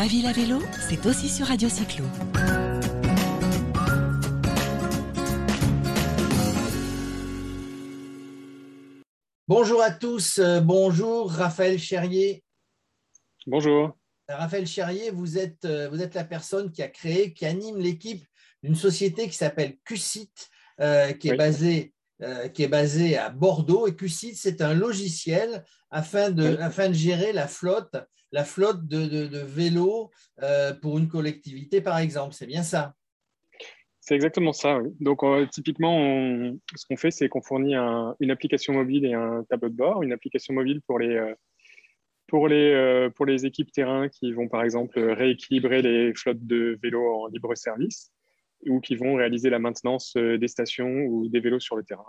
Ma ville à vélo, c'est aussi sur Radio Cyclo. Bonjour à tous, euh, bonjour Raphaël Cherrier. Bonjour. Raphaël Cherrier, vous êtes, euh, vous êtes la personne qui a créé, qui anime l'équipe d'une société qui s'appelle QSIT, euh, qui, est basée, qui est basée à Bordeaux. Et QSIT, c'est un logiciel afin de, afin de gérer la flotte, la flotte de, vélos pour une collectivité, par exemple. C'est bien ça c'est exactement ça. Donc, typiquement, ce qu'on fait, c'est qu'on fournit une application mobile et un tableau de bord. Une application mobile pour les, euh, pour les équipes terrain qui vont par exemple rééquilibrer les flottes de vélos en libre service ou qui vont réaliser la maintenance euh, des stations ou des vélos sur le terrain.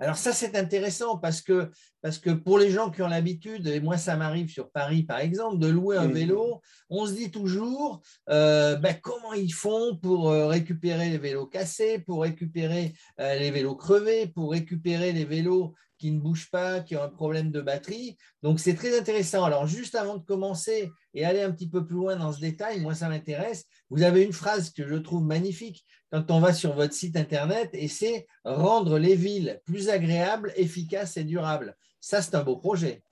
Alors ça, c'est intéressant parce que, parce que pour les gens qui ont l'habitude, et moi ça m'arrive sur Paris par exemple, de louer un vélo, on se dit toujours euh, ben, comment ils font pour récupérer les vélos cassés, pour récupérer les vélos crevés, pour récupérer les vélos qui ne bougent pas, qui ont un problème de batterie. Donc, c'est très intéressant. Alors, juste avant de commencer et aller un petit peu plus loin dans ce détail, moi, ça m'intéresse. Vous avez une phrase que je trouve magnifique quand on va sur votre site Internet et c'est rendre les villes plus agréables, efficaces et durables. Ça, c'est un beau projet.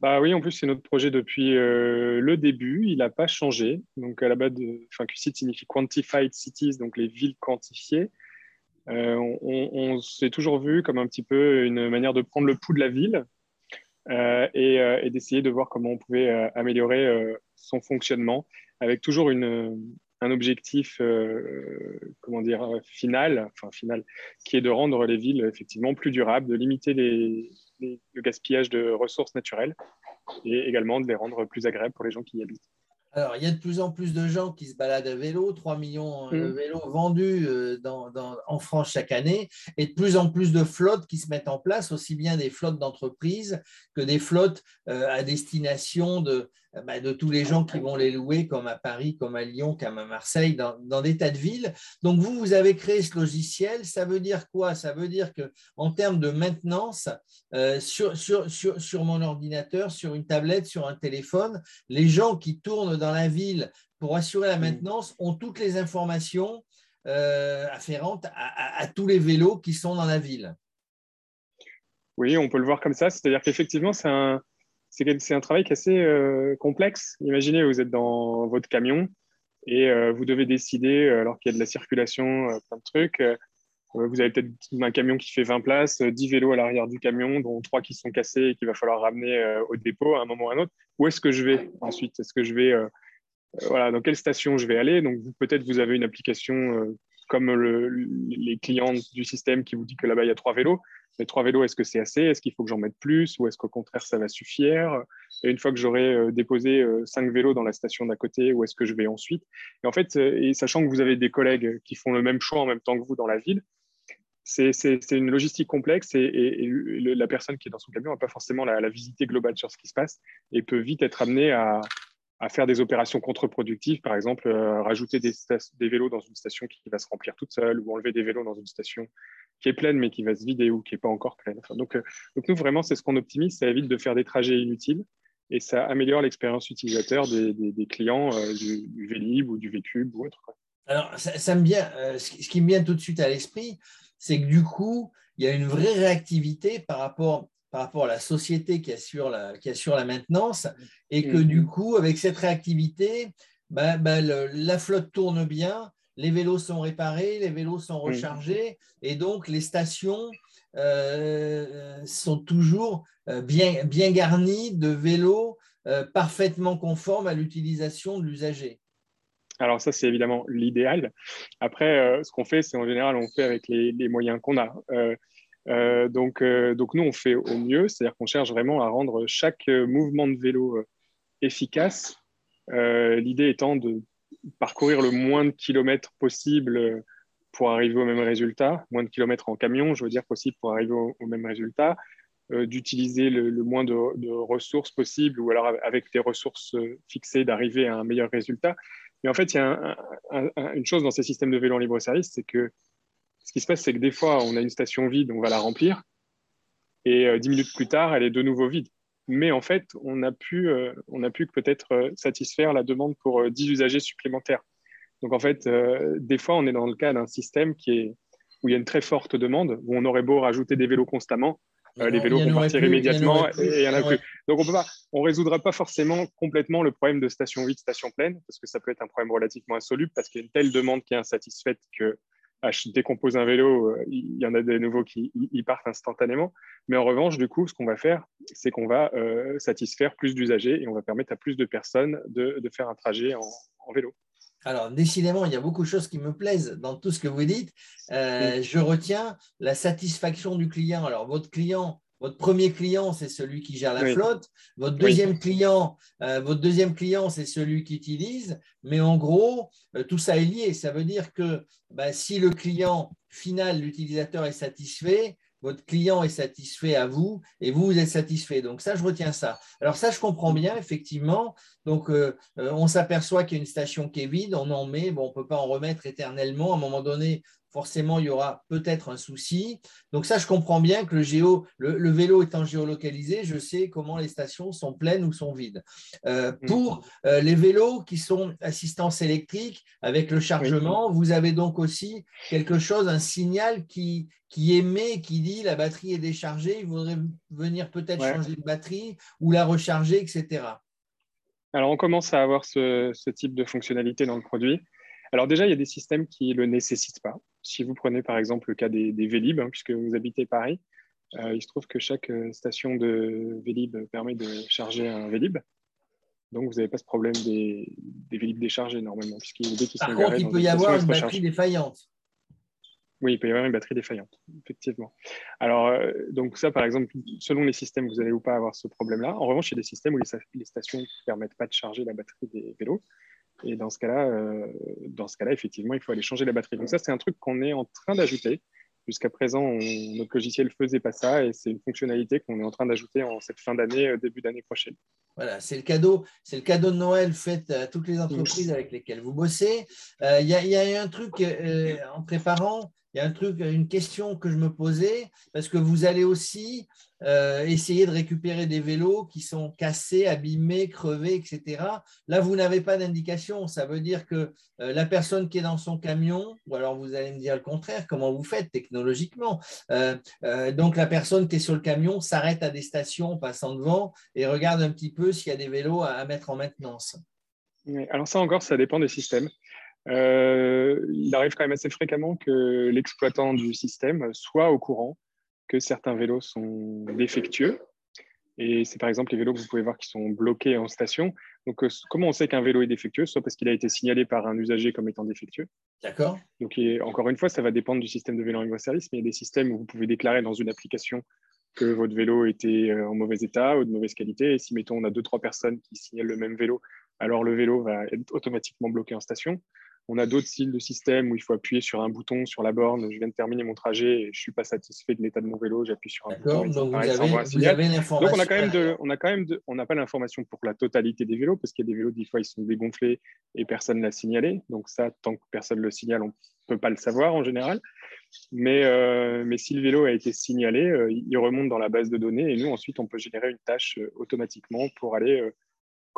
Bah oui, en plus, c'est notre projet depuis euh, le début. Il n'a pas changé. Donc, à la base, de, enfin, QCIT signifie Quantified Cities, donc les villes quantifiées. Euh, on, s'est toujours vu comme un petit peu une manière de prendre le pouls de la ville euh, euh, et, d'essayer de voir comment on pouvait améliorer son fonctionnement avec toujours un objectif comment dire final, enfin final, qui est de rendre les villes effectivement plus durables, de limiter le gaspillage de ressources naturelles et également de les rendre plus agréables pour les gens qui y habitent. Alors, il y a de plus en plus de gens qui se baladent à vélo, 3 millions de mm. vélos vendus euh, en France chaque année, et de plus en plus de flottes qui se mettent en place, aussi bien des flottes d'entreprises que des flottes euh, à destination de, bah, de tous les gens qui vont les louer, comme à Paris, comme à Lyon, comme à Marseille, dans, des tas de villes. Donc, vous, vous avez créé ce logiciel. Ça veut dire quoi? Ça veut dire qu'en termes de maintenance, euh, sur, sur, sur, sur mon ordinateur, sur une tablette, sur un téléphone, les gens qui tournent dans la ville pour assurer la maintenance ont toutes les informations euh, afférentes à, tous les vélos qui sont dans la ville. Oui, on peut le voir comme ça. C'est-à-dire qu'effectivement, c'est un, c'est un travail qui est assez euh, complexe. Imaginez, vous êtes dans votre camion et euh, vous devez décider, alors qu'il y a de la circulation, plein de trucs. vous avez peut-être un camion qui fait 20 places, 10 vélos à l'arrière du camion, dont 3 qui sont cassés et qu'il va falloir ramener au dépôt à un moment ou à un autre. Où est-ce que je vais ensuite? Est-ce que je vais voilà, dans quelle station je vais aller? Donc, peut-être vous avez une application euh, comme les clients du système qui vous dit que là-bas, il y a trois vélos. Les trois vélos, est-ce que c'est assez? Est-ce qu'il faut que j'en mette plus? Ou est-ce qu'au contraire, ça va suffire? Et une fois que j'aurai euh, déposé euh, cinq vélos dans la station d'à côté, où est-ce que je vais ensuite? Et en fait, et sachant que vous avez des collègues qui font le même choix en même temps que vous dans la ville, c'est une logistique complexe et, la personne qui est dans son camion n'a pas forcément la, la, visite globale sur ce qui se passe et peut vite être amenée à, à faire des opérations contre-productives, par exemple euh, rajouter des, vélos dans une station qui va se remplir toute seule ou enlever des vélos dans une station qui est pleine mais qui va se vider ou qui n'est pas encore pleine. donc, euh, donc, nous, vraiment, c'est ce qu'on optimise, ça évite de faire des trajets inutiles et ça améliore l'expérience utilisateur des, clients euh, du, du, Vélib ou du Vécube ou autre. Alors, ça, me vient, ce qui me vient tout de suite à l'esprit, c'est que du coup, il y a une vraie réactivité par rapport par rapport à la société qui assure la, qui assure la maintenance, et que du coup, avec cette réactivité, bah, bah, la flotte tourne bien, les vélos sont réparés, les vélos sont rechargés, et donc les stations euh, sont toujours euh, bien, bien garnies de vélos euh, parfaitement conformes à l'utilisation de l'usager. Alors ça, c'est évidemment l'idéal. Après, ce qu'on fait, c'est en général, on fait avec les, les moyens qu'on a. Euh, donc, euh, donc, nous, on fait au mieux, c'est-à-dire qu'on cherche vraiment à rendre chaque euh, mouvement de vélo efficace. L'idée étant de parcourir le moins de kilomètres possible pour arriver au même résultat, moins de kilomètres en camion, je veux dire possible pour arriver au, même résultat, d'utiliser le, moins de, ressources possible ou alors avec des ressources fixées d'arriver à un meilleur résultat. Mais en fait, il y a une chose dans ces systèmes de vélo en libre service, c'est que ce qui se passe, c'est que des fois, on a une station vide, on va la remplir, et euh, dix minutes plus tard, elle est de nouveau vide. mais en fait, on a pu, on a pu peut-être satisfaire la demande pour 10 usagers supplémentaires. Donc en fait, des fois, on est dans le cas d'un système qui est, où il y a une très forte demande, où on aurait beau rajouter des vélos constamment, euh, les vélos vont partir immédiatement et il y en a plus. Donc, on ne résoudra pas forcément complètement le problème de station vide, station pleine, parce que ça peut être un problème relativement insoluble, parce qu'il y a une telle demande qui est insatisfaite que dès qu'on pose un vélo, euh, il y en a de nouveaux qui y partent instantanément. Mais en revanche, du coup, ce qu'on va faire, c'est qu'on va euh, satisfaire plus d'usagers et on va permettre à plus de personnes de, faire un trajet en vélo. Alors, décidément, il y a beaucoup de choses qui me plaisent dans tout ce que vous dites. Euh, je retiens la satisfaction du client. Alors, votre client, votre premier client, c'est celui qui gère la flotte. Votre deuxième client, euh, votre deuxième client, c'est celui qui utilise. Mais en gros, euh, tout ça est lié. Ça veut dire que bah, si le client final, l'utilisateur est satisfait, votre client est satisfait à vous et vous, vous êtes satisfait. Donc ça, je retiens ça. Alors ça, je comprends bien, effectivement. Donc euh, euh, on s'aperçoit qu'il y a une station qui est vide, on en met, bon, on ne peut pas en remettre éternellement. À un moment donné, forcément, il y aura peut-être un souci. Donc ça, je comprends bien que le, géo, le, vélo étant géolocalisé, je sais comment les stations sont pleines ou sont vides. Euh, mm. pour euh, les vélos qui sont assistance électrique avec le chargement, vous avez donc aussi quelque chose, un signal qui, qui émet, qui dit la batterie est déchargée, il faudrait venir peut-être changer de batterie ou la recharger, etc. Alors, on commence à avoir ce, ce type de fonctionnalité dans le produit. Alors déjà, il y a des systèmes qui ne le nécessitent pas. Si vous prenez par exemple le cas des, Vélib, hein, puisque vous habitez Paris, euh, il se trouve que chaque euh, station de Vélib permet de charger un Vélib. Donc, vous n'avez pas ce problème des, des Vélib déchargés normalement, puisqu'il Par contre, il peut y avoir une batterie défaillante. Oui, il peut y avoir une batterie défaillante, effectivement. Alors, euh, donc ça, par exemple, selon les systèmes, vous n'allez ou pas avoir ce problème-là. En revanche, il y a des systèmes où les, stations ne permettent pas de charger la batterie des vélos. Et dans ce cas-là, euh, dans ce cas-là, effectivement, il faut aller changer la batterie. Donc ça, c'est un truc qu'on est en train d'ajouter. Jusqu'à présent, notre logiciel ne faisait pas ça et c'est une fonctionnalité qu'on est en train d'ajouter en cette fin d'année, euh, début d'année prochaine. Voilà, c'est le cadeau, c'est le cadeau de Noël fait à toutes les entreprises avec lesquelles vous bossez. Euh, il y, a un truc en préparant, il y a une question que je me posais, parce que vous allez aussi euh, essayer de récupérer des vélos qui sont cassés, abîmés, crevés, etc. Là, vous n'avez pas d'indication. Ça veut dire que euh, la personne qui est dans son camion, ou alors vous allez me dire le contraire, comment vous faites technologiquement euh, Donc, la personne qui est sur le camion s'arrête à des stations passant devant et regarde un petit peu s'il y a des vélos à, mettre en maintenance. alors ça encore, ça dépend des systèmes. Il arrive quand même assez fréquemment que l'exploitant du système soit au courant que certains vélos sont défectueux. Et c'est par exemple les vélos que vous pouvez voir qui sont bloqués en station. Donc, euh, comment on sait qu'un vélo est défectueux? Soit parce qu'il a été signalé par un usager comme étant défectueux. D'accord. Donc, encore une fois, ça va dépendre du système de vélo en libre-service, mais il y a des systèmes où vous pouvez déclarer dans une application que votre vélo était euh, en mauvais état ou de mauvaise qualité. Et si, mettons, on a deux, trois personnes qui signalent le même vélo, alors le vélo va être automatiquement bloqué en station. On a d'autres styles de système où il faut appuyer sur un bouton sur la borne. Je viens de terminer mon trajet et je ne suis pas satisfait de l'état de mon vélo. J'appuie sur un bouton. Donc, vous, avez, l'information. Donc, on a quand même de, on a quand même on n'a pas l'information pour la totalité des vélos parce qu'il y a des vélos, des fois, ils sont dégonflés et personne ne l'a signalé. Donc, ça, tant que personne ne le signale, on ne peut pas le savoir en général. Mais, euh, mais si le vélo a été signalé, euh, il remonte dans la base de données et nous, ensuite, on peut générer une tâche euh, automatiquement pour aller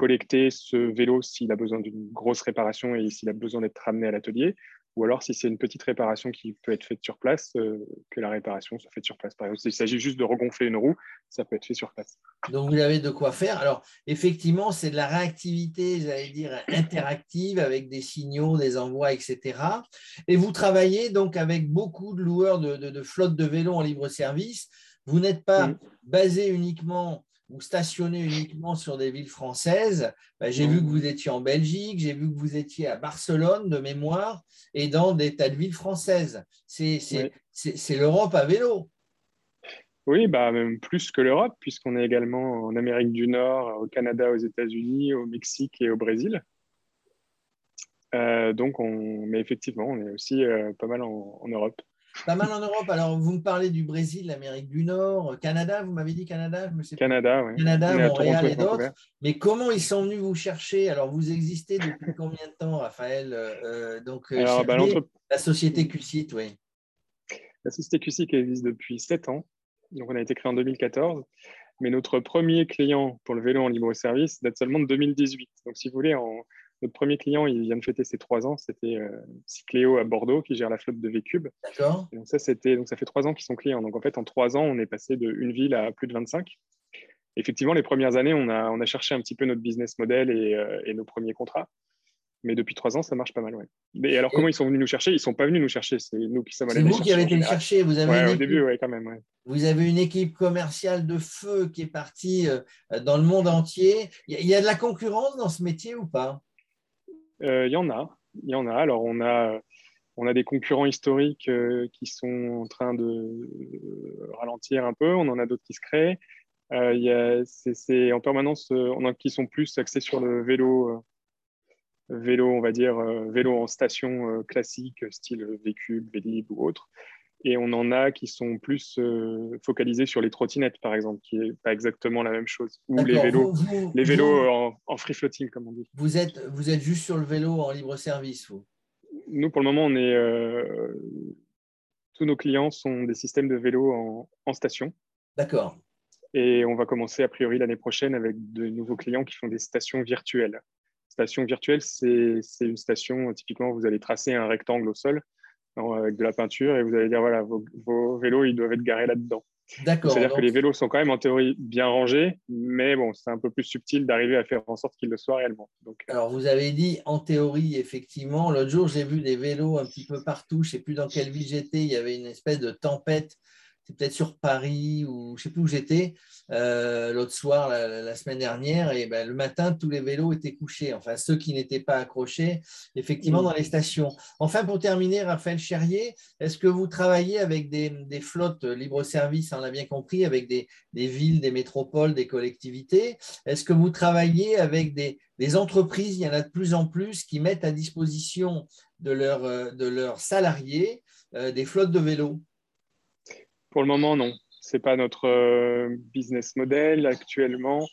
collecter ce vélo s'il a besoin d'une grosse réparation et s'il a besoin d'être ramené à l'atelier, ou alors si c'est une petite réparation qui peut être faite sur place, euh, que la réparation soit faite sur place. Par exemple, s'il s'agit juste de regonfler une roue, ça peut être fait sur place. Donc vous avez de quoi faire. Alors effectivement, c'est de la réactivité, j'allais dire interactive, avec des signaux, des envois, etc. Et vous travaillez donc avec beaucoup de loueurs de, de, flottes de vélos en libre service. Vous n'êtes pas mm. basé uniquement vous stationnez uniquement sur des villes françaises, bah, j'ai vu que vous étiez en Belgique, j'ai vu que vous étiez à Barcelone de mémoire et dans des tas de villes françaises. C'est l'Europe à vélo. Oui, bah, même plus que l'Europe, puisqu'on est également en Amérique du Nord, au Canada, aux États-Unis, au Mexique et au Brésil. Euh, donc, on, mais effectivement, on est aussi euh, pas mal en Europe. Pas mal en Europe. Alors, vous me parlez du Brésil, l'Amérique du Nord, Canada, vous m'avez dit Canada je Canada, oui. Canada, Montréal et d'autres. Mais comment ils sont venus vous chercher? Alors, vous existez depuis combien de temps, Raphaël euh, euh, Donc, euh, bah, la société QCIT, oui. La société QCIT existe depuis 7 ans. Donc, on a été créé en 2014. Mais notre premier client pour le vélo en libre-service date seulement de 2018. Donc, si vous voulez, notre premier client, il vient de fêter ses trois ans. C'était euh, Cycléo à Bordeaux qui gère la flotte de V-Cube. D'accord. Donc, ça, c'était, donc, ça fait trois ans qu'ils sont clients. Donc, en fait, en trois ans, on est passé de une ville à plus de 25. Effectivement, les premières années, on a, on a cherché un petit peu notre business model et, euh, et nos premiers contrats. Mais depuis trois ans, ça marche pas mal. Ouais. Et alors, comment ils sont venus nous chercher? Ils sont pas venus nous chercher. C'est nous qui sommes allés C'est vous qui avez été le chercher. Vous avez ouais, au équipe- début, ouais, quand même. ouais. Vous avez une équipe commerciale de feu qui est partie euh, dans le monde entier. Il y a- de la concurrence dans ce métier ou pas? Il y en a. Il y en a. Alors, on a, on a des concurrents historiques euh, qui sont en train de euh, ralentir un peu. On en a d'autres qui se créent. Euh, il c'est, en permanence, euh, on a qui sont plus axés sur le vélo, euh, vélo, on va dire, euh, vélo en station euh, classique, style Vécube, Vélib ou autre. Et on en a qui sont plus euh, focalisés sur les trottinettes, par exemple, qui est pas exactement la même chose. Ou les vélos, Vous- vous- les vélos vous- euh, en, en free floating, comme on dit. Vous êtes, vous êtes juste sur le vélo en libre service, vous Nous, pour le moment, on est, euh, tous nos clients sont des systèmes de vélo en, en station. D'accord. Et on va commencer a priori l'année prochaine avec de nouveaux clients qui font des stations virtuelles. Station virtuelle, c'est une station, typiquement, vous allez tracer un rectangle au sol avec de la peinture et vous allez dire, voilà, vos, vos vélos, ils doivent être garés là-dedans. D'accord. C'est-à-dire que les vélos sont quand même en théorie bien rangés, mais bon, c'est un peu plus subtil d'arriver à faire en sorte qu'ils le soient réellement. Donc, euh, Alors, vous avez dit en théorie, effectivement. L'autre jour, j'ai vu des vélos un petit peu partout. Je ne sais plus dans quelle ville j'étais. Il y avait une espèce de tempête. C'est peut-être sur Paris ou je ne sais plus où j'étais euh, l'autre soir, la, semaine dernière. Et ben, le matin, tous les vélos étaient couchés. Enfin, ceux qui n'étaient pas accrochés, effectivement, Mm. dans les stations. Enfin, pour terminer, Raphaël Cherrier, est-ce que vous travaillez avec des, des flottes libre-service, on l'a bien compris, avec des, des villes, des métropoles, des collectivités? Est-ce que vous travaillez avec des, entreprises, il y en a de plus en plus, qui mettent à disposition de, leurs euh, de leurs salariés euh, des flottes de vélos Pour le moment, non. Ce n'est pas notre euh, business model actuellement.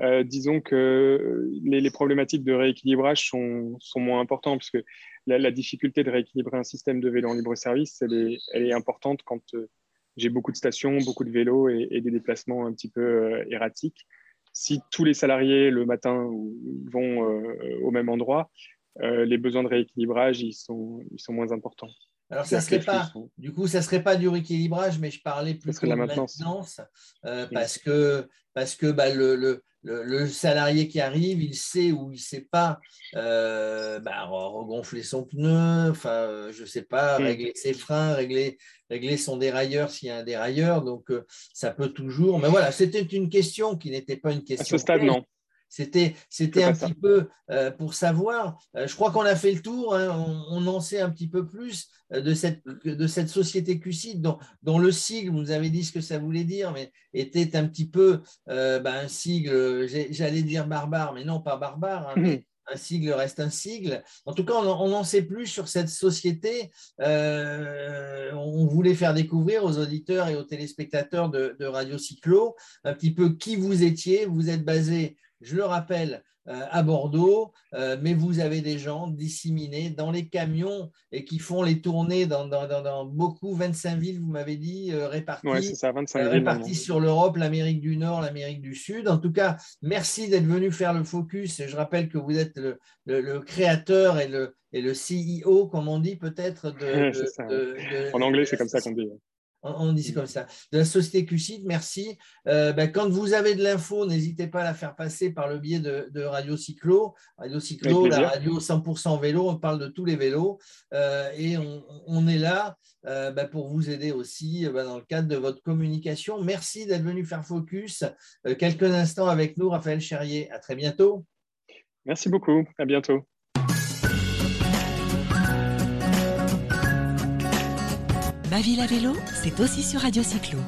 Euh, disons que les, problématiques de rééquilibrage sont, sont moins importantes, puisque la, la difficulté de rééquilibrer un système de vélo en libre-service, elle est, elle est importante quand euh, j'ai beaucoup de stations, beaucoup de vélos et, des déplacements un petit peu erratiques. Si tous les salariés le matin vont au même endroit, les besoins de rééquilibrage ils sont moins importants. Alors, ça serait pas, sont- du coup, ça ne serait pas du rééquilibrage, mais je parlais plutôt serait de la maintenance. euh, parce que, parce que bah, le, le, le, le salarié qui arrive, il sait ou il ne sait pas euh, bah, re- regonfler son pneu, enfin, euh, je sais pas, Mm. régler ses freins, régler, régler son dérailleur s'il y a un dérailleur. Donc, euh, ça peut toujours. Mais voilà, c'était une question qui n'était pas une À question. ce stade, non. C'était, un ça. petit peu euh, pour savoir. euh, je crois qu'on a fait le tour. hein, on, on en sait un petit peu plus euh, de cette, de cette société QCID dont, dont le sigle, vous nous avez dit ce que ça voulait dire, mais était un petit peu euh, ben, un sigle, j'allais dire barbare, mais non pas barbare, hein, mais un sigle reste un sigle. En tout cas, on en- on n'en sait plus sur cette société. Euh, on voulait faire découvrir aux auditeurs et aux téléspectateurs de, de Radio Cyclo un petit peu qui vous étiez. Vous êtes basé, je le rappelle, euh, à Bordeaux, euh, mais vous avez des gens disséminés dans les camions et qui font les tournées dans, dans- dans- dans beaucoup, 25 villes, vous m'avez dit, euh, réparties Ouais, c'est ça, 25 euh, 000. répartis sur l'Europe, l'Amérique du Nord, l'Amérique du Sud. En tout cas, merci d'être venu faire le focus. Et je rappelle que vous êtes le, le- le créateur et le, et le CEO, comme on dit peut-être. De, de- En anglais, c'est comme ça qu'on dit. On, on dit c'est comme ça. De la société QCID, merci. Euh, ben, quand vous avez de l'info, n'hésitez pas à la faire passer par le biais de, de Radio Cyclo. Radio Cyclo, la radio 100% vélo, on parle de tous les vélos. Euh, et on, on est là euh, ben, pour vous aider aussi ben, dans le cadre de votre communication. Merci d'être venu faire focus quelques instants avec nous, Raphaël Cherrier. À très bientôt. Merci beaucoup. À bientôt. Ma ville à vélo, c'est aussi sur Radio Cyclo.